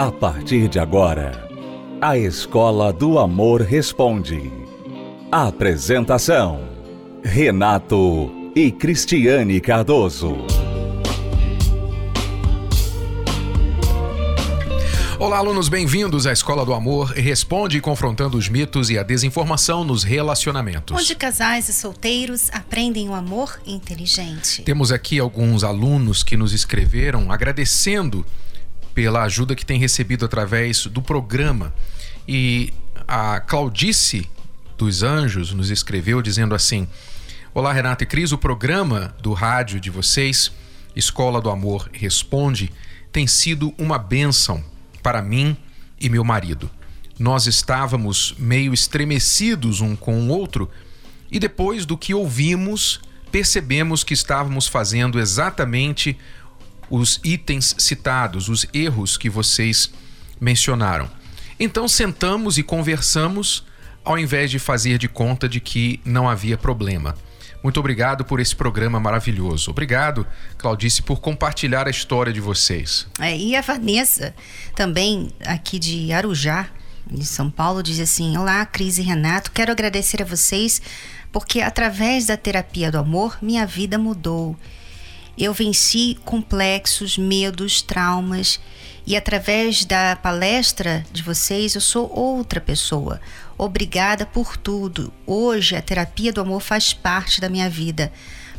A partir de agora, a Escola do Amor Responde. Apresentação: Renato e Cristiane Cardoso. Olá, alunos, bem-vindos à Escola do Amor. Responde confrontando os mitos e a desinformação nos relacionamentos. Onde casais e solteiros aprendem o amor inteligente. Temos aqui alguns alunos que nos escreveram agradecendo pela ajuda que tem recebido através do programa. E a Claudice dos Anjos nos escreveu dizendo assim: Olá, Renata e Cris, o programa do rádio de vocês, Escola do Amor Responde, tem sido uma bênção para mim e meu marido. Nós estávamos meio estremecidos um com o outro e depois do que ouvimos, percebemos que estávamos fazendo exatamente os itens citados, os erros que vocês mencionaram. Então sentamos e conversamos ao invés de fazer de conta de que não havia problema. Muito obrigado por esse programa maravilhoso. Obrigado, Claudice, por compartilhar a história de vocês. É, e a Vanessa, também aqui de Arujá, de São Paulo, diz assim: Olá, Cris e Renato, quero agradecer a vocês porque através da terapia do amor minha vida mudou. Eu venci complexos, medos, traumas e através da palestra de vocês eu sou outra pessoa. Obrigada por tudo. Hoje a terapia do amor faz parte da minha vida.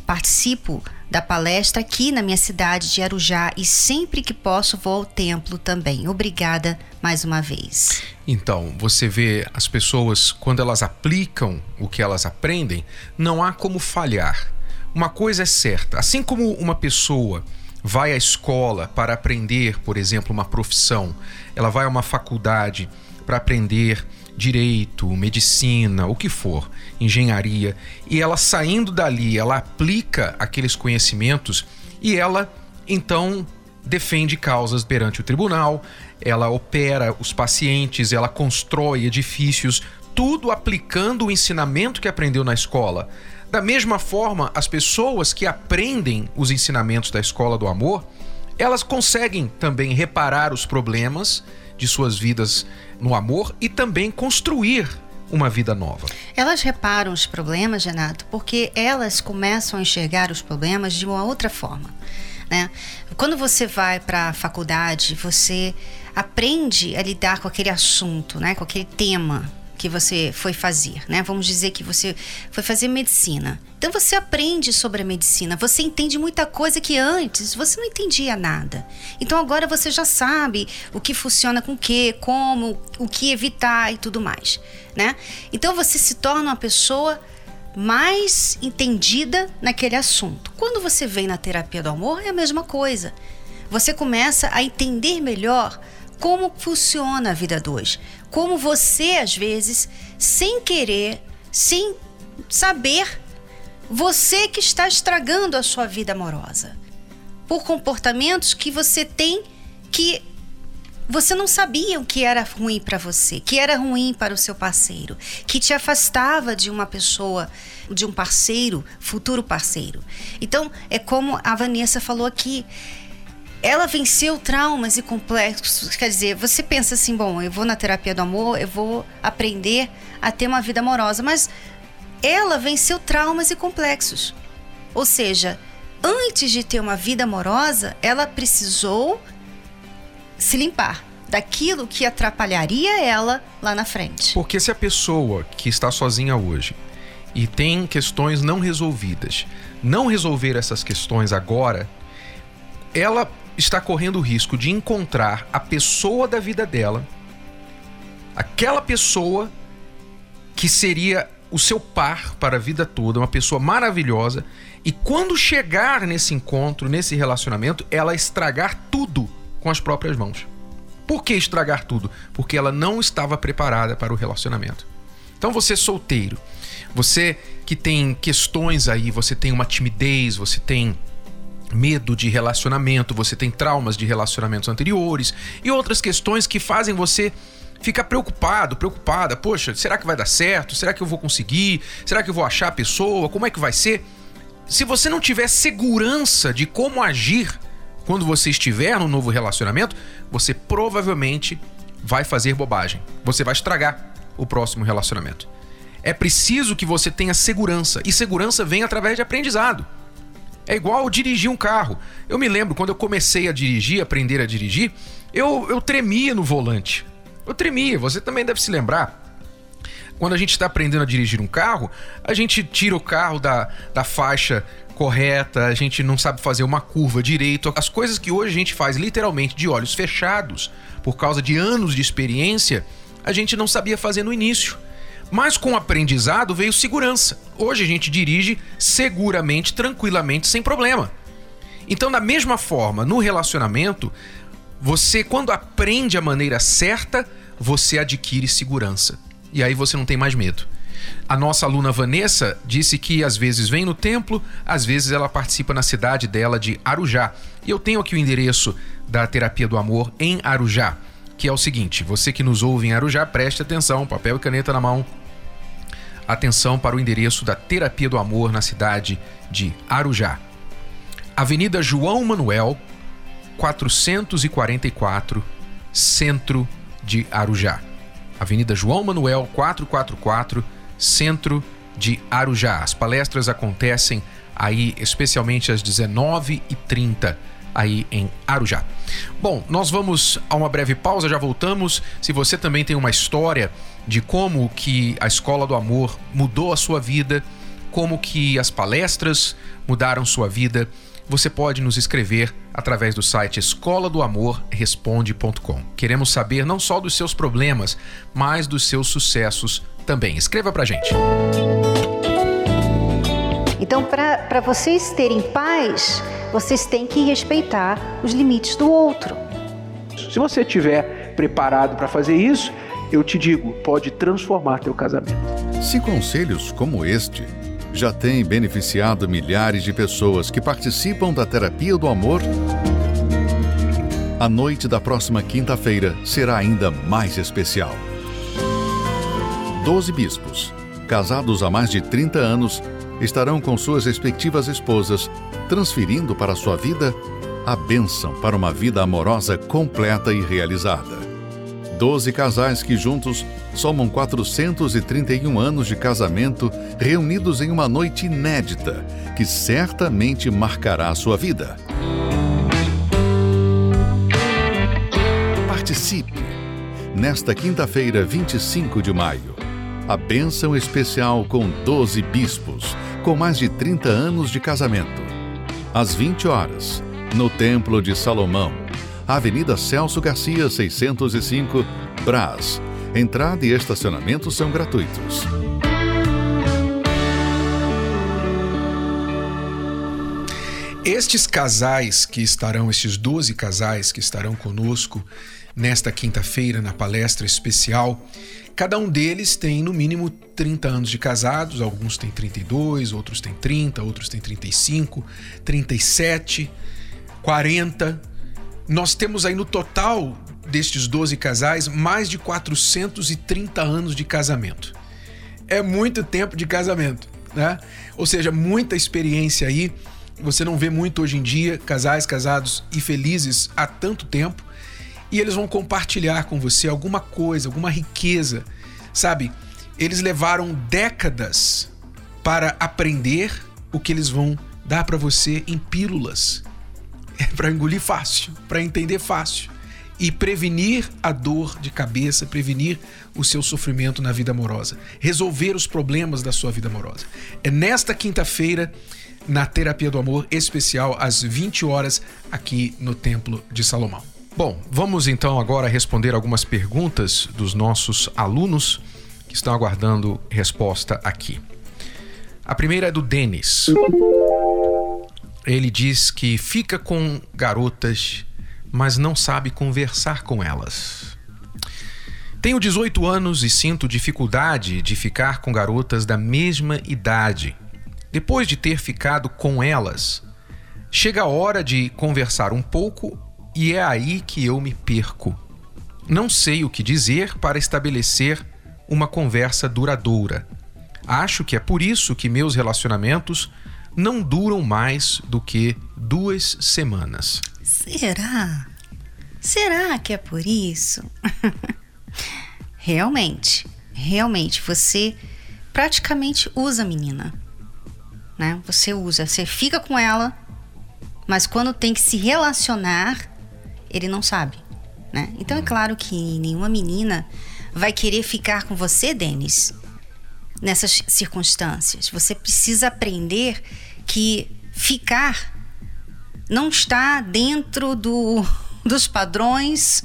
Participo da palestra aqui na minha cidade de Arujá e sempre que posso vou ao templo também. Obrigada mais uma vez. Então, você vê as pessoas quando elas aplicam o que elas aprendem, não há como falhar uma coisa é certa: assim como uma pessoa vai à escola para aprender, por exemplo, uma profissão, ela vai a uma faculdade para aprender direito, medicina, o que for, engenharia, e ela saindo dali, ela aplica aqueles conhecimentos e ela então defende causas perante o tribunal, ela opera os pacientes, ela constrói edifícios, tudo aplicando o ensinamento que aprendeu na escola. Da mesma forma, as pessoas que aprendem os ensinamentos da escola do amor, elas conseguem também reparar os problemas de suas vidas no amor e também construir uma vida nova. Elas reparam os problemas, Renato, porque elas começam a enxergar os problemas de uma outra forma. Né? Quando você vai para a faculdade, você aprende a lidar com aquele assunto, né? com aquele tema que você foi fazer, né? Vamos dizer que você foi fazer medicina. Então você aprende sobre a medicina, você entende muita coisa que antes você não entendia nada. Então agora você já sabe o que funciona com o que, como, o que evitar e tudo mais, né? Então você se torna uma pessoa mais entendida naquele assunto. Quando você vem na terapia do amor é a mesma coisa. Você começa a entender melhor como funciona a vida 2. Como você, às vezes, sem querer, sem saber, você que está estragando a sua vida amorosa. Por comportamentos que você tem que você não sabia o que era ruim para você, que era ruim para o seu parceiro, que te afastava de uma pessoa, de um parceiro, futuro parceiro. Então, é como a Vanessa falou aqui, ela venceu traumas e complexos. Quer dizer, você pensa assim: bom, eu vou na terapia do amor, eu vou aprender a ter uma vida amorosa, mas ela venceu traumas e complexos. Ou seja, antes de ter uma vida amorosa, ela precisou se limpar daquilo que atrapalharia ela lá na frente. Porque se a pessoa que está sozinha hoje e tem questões não resolvidas, não resolver essas questões agora, ela está correndo o risco de encontrar a pessoa da vida dela, aquela pessoa que seria o seu par para a vida toda, uma pessoa maravilhosa, e quando chegar nesse encontro, nesse relacionamento, ela estragar tudo com as próprias mãos. Por que estragar tudo? Porque ela não estava preparada para o relacionamento. Então você solteiro, você que tem questões aí, você tem uma timidez, você tem medo de relacionamento, você tem traumas de relacionamentos anteriores e outras questões que fazem você ficar preocupado, preocupada. Poxa, será que vai dar certo? Será que eu vou conseguir? Será que eu vou achar a pessoa? Como é que vai ser? Se você não tiver segurança de como agir quando você estiver no novo relacionamento, você provavelmente vai fazer bobagem. Você vai estragar o próximo relacionamento. É preciso que você tenha segurança, e segurança vem através de aprendizado. É igual dirigir um carro. Eu me lembro quando eu comecei a dirigir, aprender a dirigir, eu, eu tremia no volante. Eu tremia, você também deve se lembrar. Quando a gente está aprendendo a dirigir um carro, a gente tira o carro da, da faixa correta, a gente não sabe fazer uma curva direito. As coisas que hoje a gente faz literalmente de olhos fechados, por causa de anos de experiência, a gente não sabia fazer no início. Mas com o aprendizado veio segurança. Hoje a gente dirige seguramente, tranquilamente, sem problema. Então, da mesma forma, no relacionamento, você, quando aprende a maneira certa, você adquire segurança. E aí você não tem mais medo. A nossa aluna Vanessa disse que às vezes vem no templo, às vezes ela participa na cidade dela de Arujá. E eu tenho aqui o endereço da Terapia do Amor em Arujá, que é o seguinte: você que nos ouve em Arujá, preste atenção, papel e caneta na mão. Atenção para o endereço da Terapia do Amor na cidade de Arujá. Avenida João Manuel, 444, centro de Arujá. Avenida João Manuel 444, centro de Arujá. As palestras acontecem aí especialmente às 19h30 aí em Arujá. Bom, nós vamos a uma breve pausa, já voltamos. Se você também tem uma história de como que a Escola do Amor mudou a sua vida, como que as palestras mudaram sua vida, você pode nos escrever através do site escola do amor responde.com. Queremos saber não só dos seus problemas, mas dos seus sucessos também. Escreva pra gente. Então, para vocês terem paz, vocês têm que respeitar os limites do outro. Se você estiver preparado para fazer isso, eu te digo, pode transformar teu casamento. Se conselhos como este já têm beneficiado milhares de pessoas que participam da terapia do amor, a noite da próxima quinta-feira será ainda mais especial. Doze bispos, casados há mais de 30 anos, estarão com suas respectivas esposas, transferindo para sua vida a bênção para uma vida amorosa completa e realizada. Doze casais que juntos somam 431 anos de casamento reunidos em uma noite inédita que certamente marcará a sua vida. Participe! Nesta quinta-feira, 25 de maio, a bênção especial com 12 bispos, com mais de 30 anos de casamento. Às 20 horas, no Templo de Salomão, Avenida Celso Garcia, 605, Brás. Entrada e estacionamento são gratuitos. Estes casais que estarão, estes 12 casais que estarão conosco nesta quinta-feira na palestra especial, cada um deles tem no mínimo 30 anos de casados, alguns têm 32, outros têm 30, outros têm 35, 37, 40, nós temos aí no total destes 12 casais mais de 430 anos de casamento. É muito tempo de casamento, né? Ou seja, muita experiência aí. Você não vê muito hoje em dia casais casados e felizes há tanto tempo. E eles vão compartilhar com você alguma coisa, alguma riqueza, sabe? Eles levaram décadas para aprender o que eles vão dar para você em pílulas é para engolir fácil, para entender fácil e prevenir a dor de cabeça, prevenir o seu sofrimento na vida amorosa, resolver os problemas da sua vida amorosa. É nesta quinta-feira, na Terapia do Amor especial, às 20 horas, aqui no Templo de Salomão. Bom, vamos então agora responder algumas perguntas dos nossos alunos que estão aguardando resposta aqui. A primeira é do Denis ele diz que fica com garotas, mas não sabe conversar com elas. Tenho 18 anos e sinto dificuldade de ficar com garotas da mesma idade. Depois de ter ficado com elas, chega a hora de conversar um pouco e é aí que eu me perco. Não sei o que dizer para estabelecer uma conversa duradoura. Acho que é por isso que meus relacionamentos não duram mais do que duas semanas. Será? Será que é por isso? realmente, realmente, você praticamente usa a menina. Né? Você usa, você fica com ela, mas quando tem que se relacionar, ele não sabe. Né? Então é claro que nenhuma menina vai querer ficar com você, Denis, nessas circunstâncias. Você precisa aprender que ficar não está dentro do, dos padrões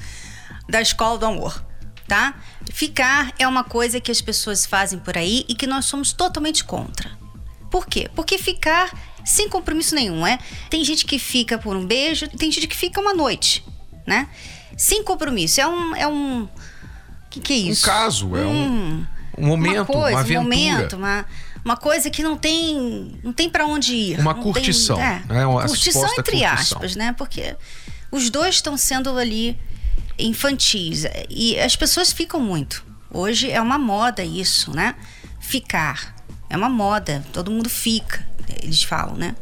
da escola do amor, tá? Ficar é uma coisa que as pessoas fazem por aí e que nós somos totalmente contra. Por quê? Porque ficar sem compromisso nenhum, é? Tem gente que fica por um beijo, tem gente que fica uma noite, né? Sem compromisso. É um. É um. O que, que é isso? Um caso, é um, hum, um momento, uma, coisa, uma aventura. Um momento, uma, uma coisa que não tem. Não tem para onde ir. Uma curtição. Tem, é, né? uma curtição entre curtição. aspas, né? Porque os dois estão sendo ali infantis. E as pessoas ficam muito. Hoje é uma moda isso, né? Ficar. É uma moda, todo mundo fica, eles falam, né?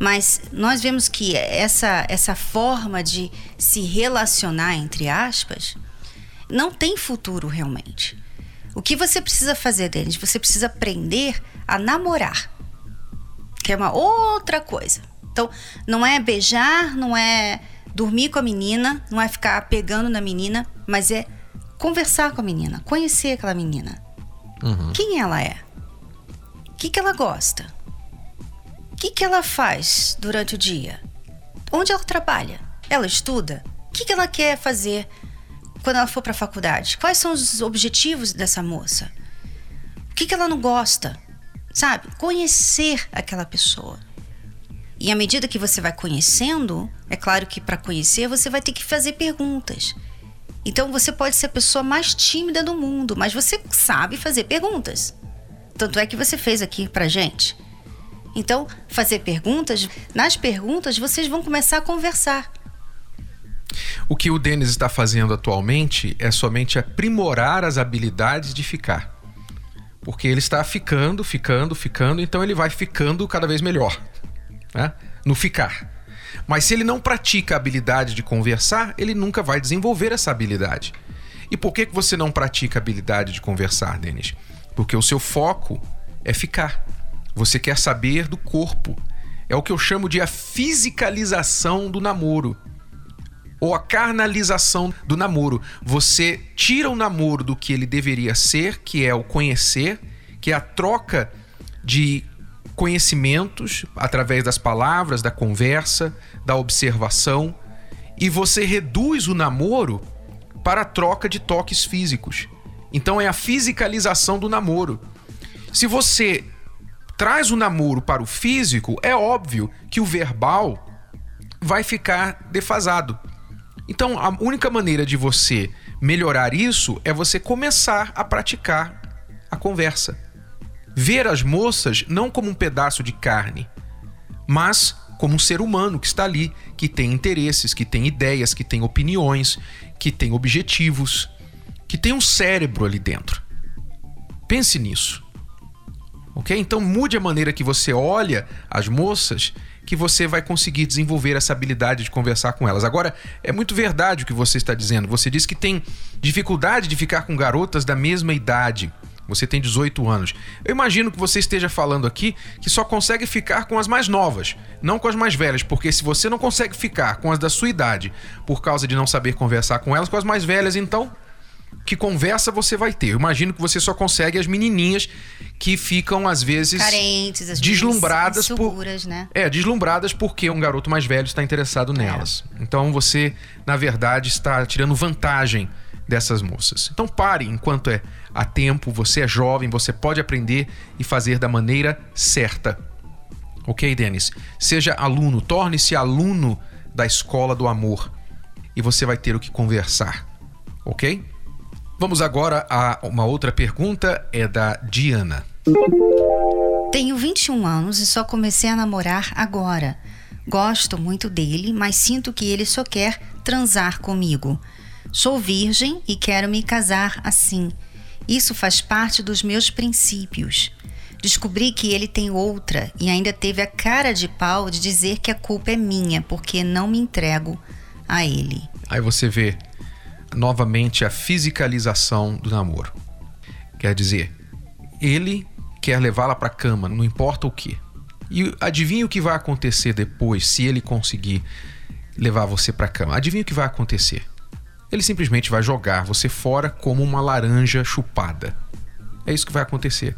Mas nós vemos que essa, essa forma de se relacionar, entre aspas, não tem futuro realmente. O que você precisa fazer, Denis? Você precisa aprender a namorar, que é uma outra coisa. Então, não é beijar, não é dormir com a menina, não é ficar pegando na menina, mas é conversar com a menina, conhecer aquela menina. Uhum. Quem ela é? O que, que ela gosta? Que, que ela faz durante o dia? Onde ela trabalha? Ela estuda? O que, que ela quer fazer quando ela for para a faculdade? Quais são os objetivos dessa moça? O que, que ela não gosta? Sabe? Conhecer aquela pessoa. E à medida que você vai conhecendo, é claro que para conhecer você vai ter que fazer perguntas. Então você pode ser a pessoa mais tímida do mundo, mas você sabe fazer perguntas. Tanto é que você fez aqui pra gente. Então, fazer perguntas, nas perguntas vocês vão começar a conversar. O que o Denis está fazendo atualmente é somente aprimorar as habilidades de ficar. Porque ele está ficando, ficando, ficando, então ele vai ficando cada vez melhor né? no ficar. Mas se ele não pratica a habilidade de conversar, ele nunca vai desenvolver essa habilidade. E por que, que você não pratica a habilidade de conversar, Denis? Porque o seu foco é ficar. Você quer saber do corpo. É o que eu chamo de a fisicalização do namoro. Ou a carnalização do namoro. Você tira o namoro do que ele deveria ser, que é o conhecer, que é a troca de conhecimentos através das palavras, da conversa, da observação, e você reduz o namoro para a troca de toques físicos. Então é a fisicalização do namoro. Se você traz o namoro para o físico, é óbvio que o verbal vai ficar defasado. Então a única maneira de você melhorar isso é você começar a praticar a conversa ver as moças não como um pedaço de carne, mas como um ser humano que está ali, que tem interesses, que tem ideias, que tem opiniões, que tem objetivos, que tem um cérebro ali dentro. Pense nisso. Ok? Então mude a maneira que você olha as moças, que você vai conseguir desenvolver essa habilidade de conversar com elas. Agora, é muito verdade o que você está dizendo. Você diz que tem dificuldade de ficar com garotas da mesma idade. Você tem 18 anos. Eu imagino que você esteja falando aqui que só consegue ficar com as mais novas, não com as mais velhas, porque se você não consegue ficar com as da sua idade por causa de não saber conversar com elas, com as mais velhas, então que conversa você vai ter? Eu imagino que você só consegue as menininhas que ficam às vezes carentes, às deslumbradas por né? É, deslumbradas porque um garoto mais velho está interessado nelas. É. Então você, na verdade, está tirando vantagem dessas moças. Então pare enquanto é a tempo, você é jovem, você pode aprender e fazer da maneira certa. Ok, Denis? Seja aluno, torne-se aluno da escola do amor e você vai ter o que conversar. Ok? Vamos agora a uma outra pergunta, é da Diana. Tenho 21 anos e só comecei a namorar agora. Gosto muito dele, mas sinto que ele só quer transar comigo. Sou virgem e quero me casar assim. Isso faz parte dos meus princípios. descobri que ele tem outra e ainda teve a cara de pau de dizer que a culpa é minha porque não me entrego a ele. Aí você vê novamente a fisicalização do namoro. Quer dizer, ele quer levá-la para cama, não importa o que. E adivinha o que vai acontecer depois se ele conseguir levar você para cama? Adivinha o que vai acontecer? Ele simplesmente vai jogar você fora como uma laranja chupada. É isso que vai acontecer.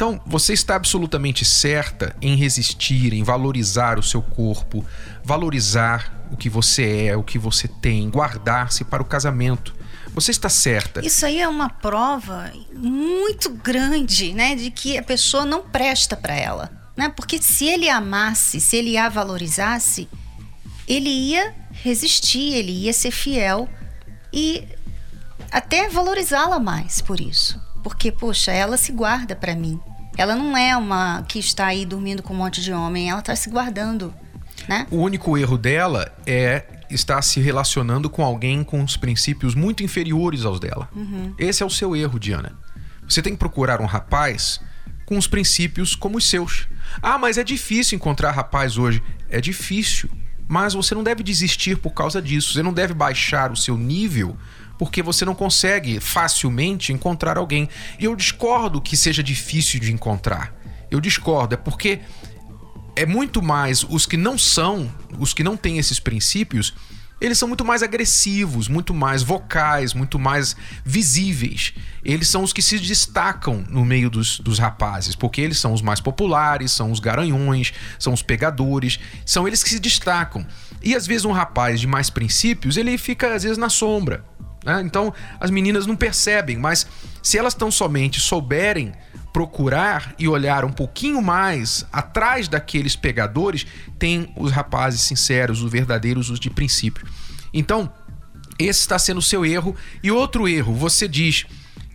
Então, você está absolutamente certa em resistir, em valorizar o seu corpo, valorizar o que você é, o que você tem, guardar-se para o casamento. Você está certa. Isso aí é uma prova muito grande, né, de que a pessoa não presta para ela, né? Porque se ele amasse, se ele a valorizasse, ele ia resistir, ele ia ser fiel e até valorizá-la mais por isso. Porque, poxa, ela se guarda para mim. Ela não é uma que está aí dormindo com um monte de homem, ela está se guardando, né? O único erro dela é estar se relacionando com alguém com os princípios muito inferiores aos dela. Uhum. Esse é o seu erro, Diana. Você tem que procurar um rapaz com os princípios como os seus. Ah, mas é difícil encontrar rapaz hoje. É difícil. Mas você não deve desistir por causa disso. Você não deve baixar o seu nível porque você não consegue facilmente encontrar alguém. E eu discordo que seja difícil de encontrar. Eu discordo, é porque é muito mais os que não são, os que não têm esses princípios, eles são muito mais agressivos, muito mais vocais, muito mais visíveis. Eles são os que se destacam no meio dos, dos rapazes, porque eles são os mais populares, são os garanhões, são os pegadores, são eles que se destacam. E às vezes um rapaz de mais princípios, ele fica às vezes na sombra. Né? Então as meninas não percebem, mas se elas tão somente souberem procurar e olhar um pouquinho mais atrás daqueles pegadores, tem os rapazes sinceros, os verdadeiros, os de princípio. Então, esse está sendo o seu erro. E outro erro, você diz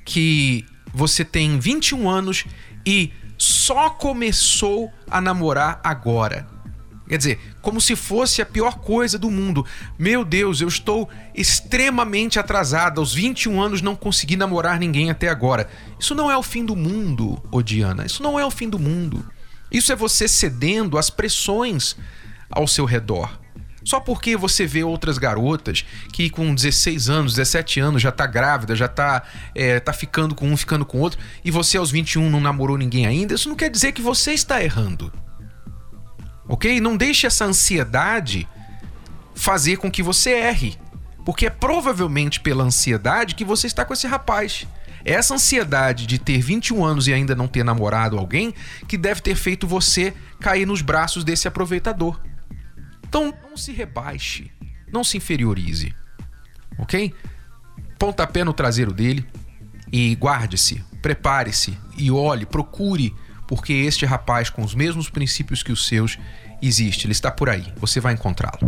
que você tem 21 anos e só começou a namorar agora. Quer dizer, como se fosse a pior coisa do mundo. Meu Deus, eu estou extremamente atrasada. Aos 21 anos não consegui namorar ninguém até agora. Isso não é o fim do mundo, Odiana. Isso não é o fim do mundo. Isso é você cedendo às pressões ao seu redor. Só porque você vê outras garotas que com 16 anos, 17 anos já tá grávida, já tá, é, tá ficando com um, ficando com outro, e você aos 21 não namorou ninguém ainda, isso não quer dizer que você está errando ok? Não deixe essa ansiedade fazer com que você erre, porque é provavelmente pela ansiedade que você está com esse rapaz. É essa ansiedade de ter 21 anos e ainda não ter namorado alguém que deve ter feito você cair nos braços desse aproveitador. Então não se rebaixe, não se inferiorize, ok? Pontapé no traseiro dele e guarde-se, prepare-se e olhe, procure porque este rapaz, com os mesmos princípios que os seus, existe, ele está por aí, você vai encontrá-lo.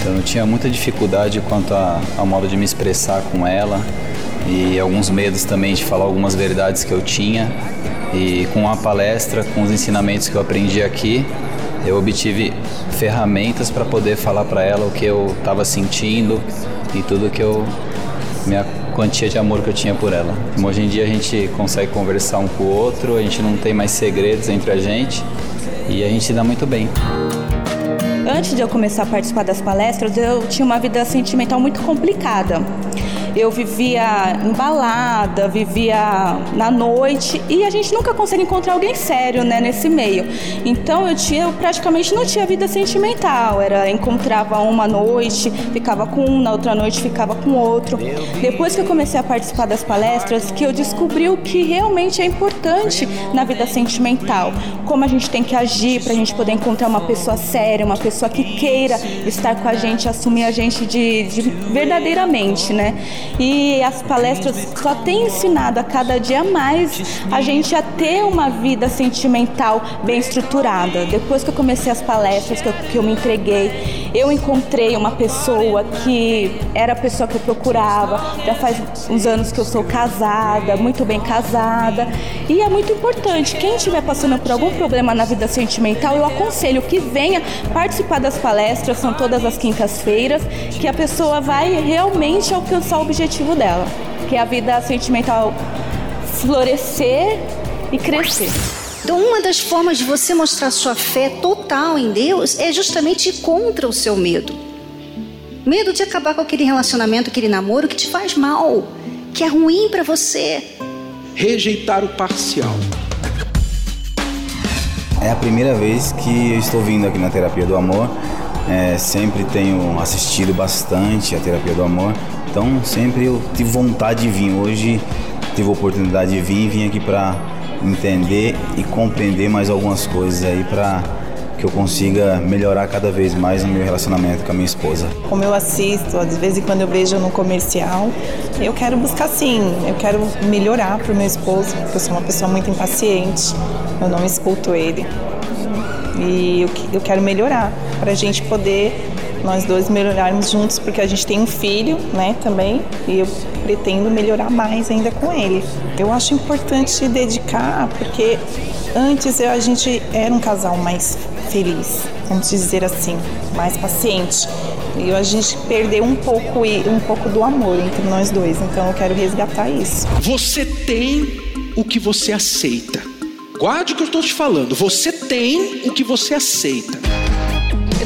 Então eu tinha muita dificuldade quanto ao modo de me expressar com ela e alguns medos também de falar algumas verdades que eu tinha. E com a palestra, com os ensinamentos que eu aprendi aqui, eu obtive ferramentas para poder falar para ela o que eu estava sentindo e tudo que eu me quantia de amor que eu tinha por ela. Hoje em dia a gente consegue conversar um com o outro, a gente não tem mais segredos entre a gente e a gente se dá muito bem. Antes de eu começar a participar das palestras, eu tinha uma vida sentimental muito complicada eu vivia embalada, vivia na noite e a gente nunca consegue encontrar alguém sério, né, nesse meio. Então eu tinha, eu praticamente não tinha vida sentimental, era encontrava uma noite, ficava com um, na outra noite ficava com outro. Depois que eu comecei a participar das palestras, que eu descobri o que realmente é importante na vida sentimental, como a gente tem que agir para a gente poder encontrar uma pessoa séria, uma pessoa que queira estar com a gente, assumir a gente de, de verdadeiramente, né? E as palestras só têm ensinado a cada dia mais a gente a ter uma vida sentimental bem estruturada. Depois que eu comecei as palestras, que eu, que eu me entreguei, eu encontrei uma pessoa que era a pessoa que eu procurava. Já faz uns anos que eu sou casada, muito bem casada. E é muito importante, quem estiver passando por algum problema na vida sentimental, eu aconselho que venha participar das palestras, são todas as quintas-feiras, que a pessoa vai realmente alcançar o objetivo dela, que é a vida sentimental florescer e crescer. Então, uma das formas de você mostrar sua fé total em Deus é justamente ir contra o seu medo. Medo de acabar com aquele relacionamento, aquele namoro que te faz mal, que é ruim para você. Rejeitar o parcial. É a primeira vez que eu estou vindo aqui na Terapia do Amor. É, sempre tenho assistido bastante a Terapia do Amor, então sempre eu tive vontade de vir. Hoje tive a oportunidade de vir e vim aqui para entender e compreender mais algumas coisas aí para que eu consiga melhorar cada vez mais no meu relacionamento com a minha esposa. Como eu assisto, às vezes quando eu vejo no comercial, eu quero buscar sim, eu quero melhorar para o meu esposo, porque eu sou uma pessoa muito impaciente, eu não escuto ele. E eu, eu quero melhorar para a gente poder nós dois melhorarmos juntos, porque a gente tem um filho, né, também, e eu pretendo melhorar mais ainda com ele. Eu acho importante dedicar, porque antes a gente era um casal mais feliz, vamos dizer assim, mais paciente. E a gente perdeu um pouco um pouco do amor entre nós dois, então eu quero resgatar isso. Você tem o que você aceita. Guarde o que eu estou te falando. Você tem o que você aceita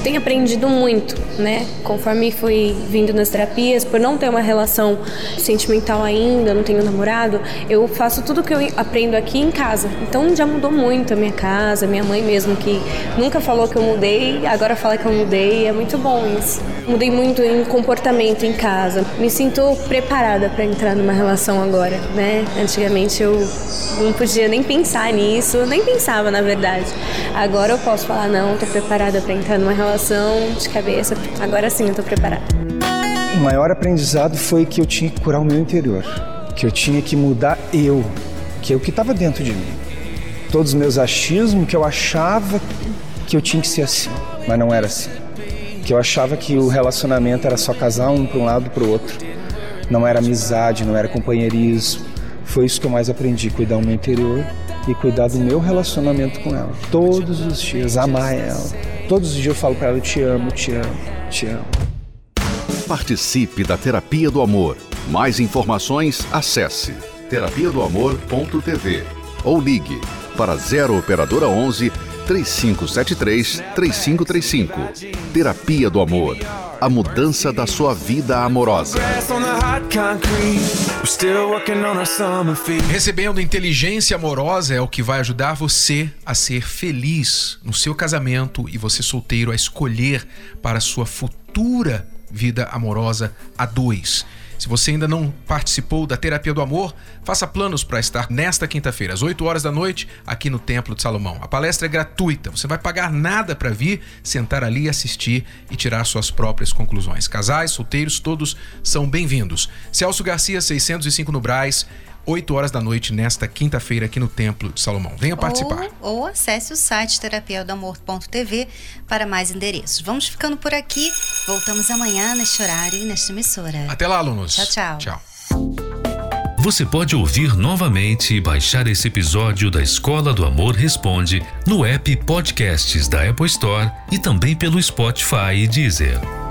tenho aprendido muito, né? Conforme fui vindo nas terapias, por não ter uma relação sentimental ainda, não tenho namorado, eu faço tudo que eu aprendo aqui em casa. Então já mudou muito a minha casa, minha mãe mesmo, que nunca falou que eu mudei, agora fala que eu mudei, é muito bom isso. Mudei muito em comportamento em casa. Me sinto preparada para entrar numa relação agora, né? Antigamente eu não podia nem pensar nisso, nem pensava na verdade. Agora eu posso falar, não, tô preparada para entrar numa relação de cabeça. Agora sim eu tô preparada. O maior aprendizado foi que eu tinha que curar o meu interior, que eu tinha que mudar eu, que é o que estava dentro de mim. Todos os meus achismos, que eu achava que eu tinha que ser assim, mas não era assim. Que eu achava que o relacionamento era só casar um para um lado para o outro. Não era amizade, não era companheirismo. Foi isso que eu mais aprendi, cuidar do meu interior e cuidar do meu relacionamento com ela. Todos os dias, amar ela Todos os dias eu falo para ela: eu te amo, te amo, te amo. Participe da Terapia do Amor. Mais informações, acesse terapia ou ligue para 0 operadora 11 3573 3535. Terapia do Amor. A mudança da sua vida amorosa. Recebendo inteligência amorosa é o que vai ajudar você a ser feliz no seu casamento e você solteiro a escolher para sua futura vida amorosa a dois. Se você ainda não participou da Terapia do Amor, faça planos para estar nesta quinta-feira, às 8 horas da noite, aqui no Templo de Salomão. A palestra é gratuita, você vai pagar nada para vir, sentar ali, assistir e tirar suas próprias conclusões. Casais, solteiros, todos são bem-vindos. Celso Garcia, 605 no Braz. 8 horas da noite, nesta quinta-feira, aqui no Templo de Salomão. Venha participar. Ou, ou acesse o site terapiadoamor.tv para mais endereços. Vamos ficando por aqui. Voltamos amanhã neste horário e nesta emissora. Até lá, alunos. Tchau, tchau. Tchau. Você pode ouvir novamente e baixar esse episódio da Escola do Amor Responde no app Podcasts da Apple Store e também pelo Spotify e Deezer.